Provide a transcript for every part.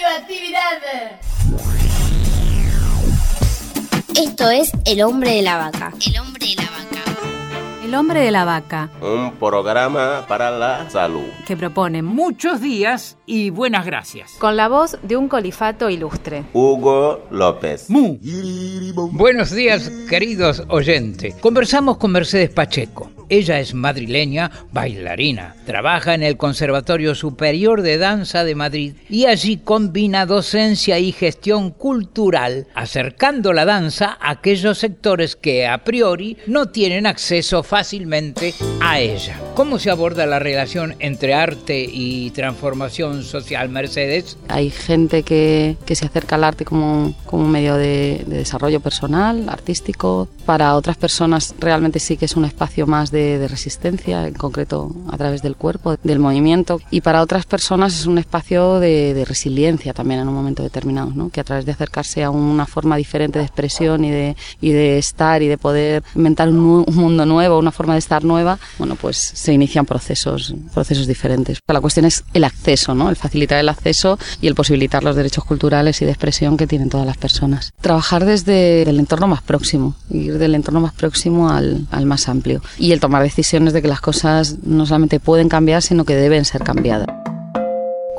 radioactividad. Esto es El hombre de la vaca. El hombre de la vaca. El hombre de la vaca, Un programa para la salud. que propone Muchos días y buenas gracias. Con la voz de un colifato ilustre. Hugo López. Mu. Buenos días, queridos oyentes. Conversamos con Mercedes Pacheco. Ella es madrileña, bailarina. Trabaja en el Conservatorio Superior de Danza de Madrid y allí combina docencia y gestión cultural, acercando la danza a aquellos sectores que a priori no tienen acceso fácilmente a ella. ¿Cómo se aborda la relación entre arte y transformación social, Mercedes? Hay gente que, que se acerca al arte como, como un medio de, de desarrollo personal, artístico. Para otras personas realmente sí que es un espacio más de, de resistencia, en concreto a través del cuerpo, del movimiento. Y para otras personas es un espacio de, de resiliencia también en un momento determinado, ¿no? que a través de acercarse a una forma diferente de expresión y de, y de estar y de poder inventar un, un mundo nuevo, una forma de estar nueva, bueno, pues se inician procesos, procesos diferentes. La cuestión es el acceso, ¿no? el facilitar el acceso y el posibilitar los derechos culturales y de expresión que tienen todas las personas. Trabajar desde el entorno más próximo, ir del entorno más próximo al, al más amplio y el tomar decisiones de que las cosas no solamente pueden cambiar, sino que deben ser cambiadas.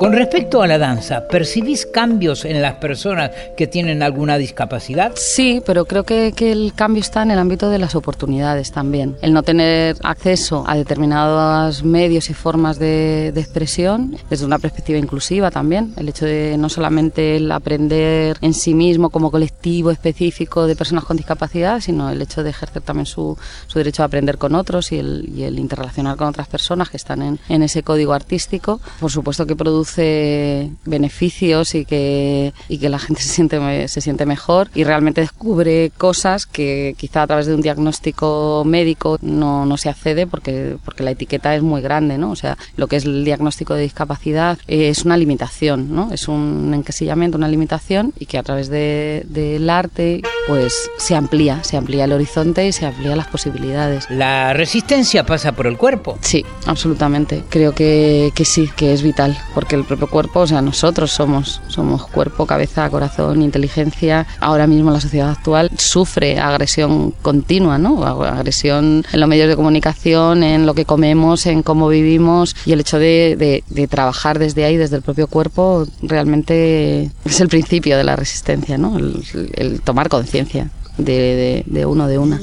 Con respecto a la danza, ¿percibís cambios en las personas que tienen alguna discapacidad? Sí, pero creo que, que el cambio está en el ámbito de las oportunidades también. El no tener acceso a determinados medios y formas de, de expresión desde una perspectiva inclusiva también. El hecho de no solamente el aprender en sí mismo como colectivo específico de personas con discapacidad, sino el hecho de ejercer también su, su derecho a aprender con otros y el, y el interrelacionar con otras personas que están en, en ese código artístico. Por supuesto que produce beneficios y que, y que la gente se siente, se siente mejor y realmente descubre cosas que quizá a través de un diagnóstico médico no, no se accede porque, porque la etiqueta es muy grande, ¿no? O sea, lo que es el diagnóstico de discapacidad es una limitación, ¿no? Es un encasillamiento, una limitación y que a través de- del arte pues se amplía, se amplía el horizonte y se amplía las posibilidades. ¿La resistencia pasa por el cuerpo? Sí, absolutamente. Creo que, que sí, que es vital, porque el propio cuerpo, o sea, nosotros somos, somos cuerpo, cabeza, corazón, inteligencia. Ahora mismo la sociedad actual sufre agresión continua, ¿no? Agresión en los medios de comunicación, en lo que comemos, en cómo vivimos y el hecho de, trabajar desde ahí, desde el propio cuerpo, realmente es el principio de la resistencia, ¿no? El, tomar conciencia de uno, de una.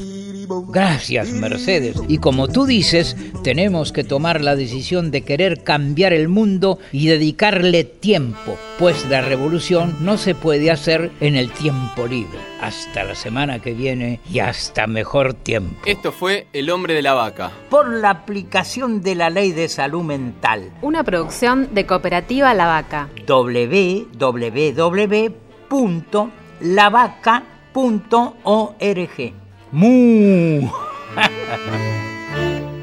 Gracias, Mercedes. Y como tú dices, tenemos que tomar la decisión de querer cambiar el mundo y dedicarle tiempo, pues la revolución no se puede hacer en el tiempo libre. Hasta la semana que viene y hasta mejor tiempo. Esto fue El hombre de la vaca. Por la aplicación de la ley de salud mental. Una producción de Cooperativa La Vaca. www.lavaca.org. Moon!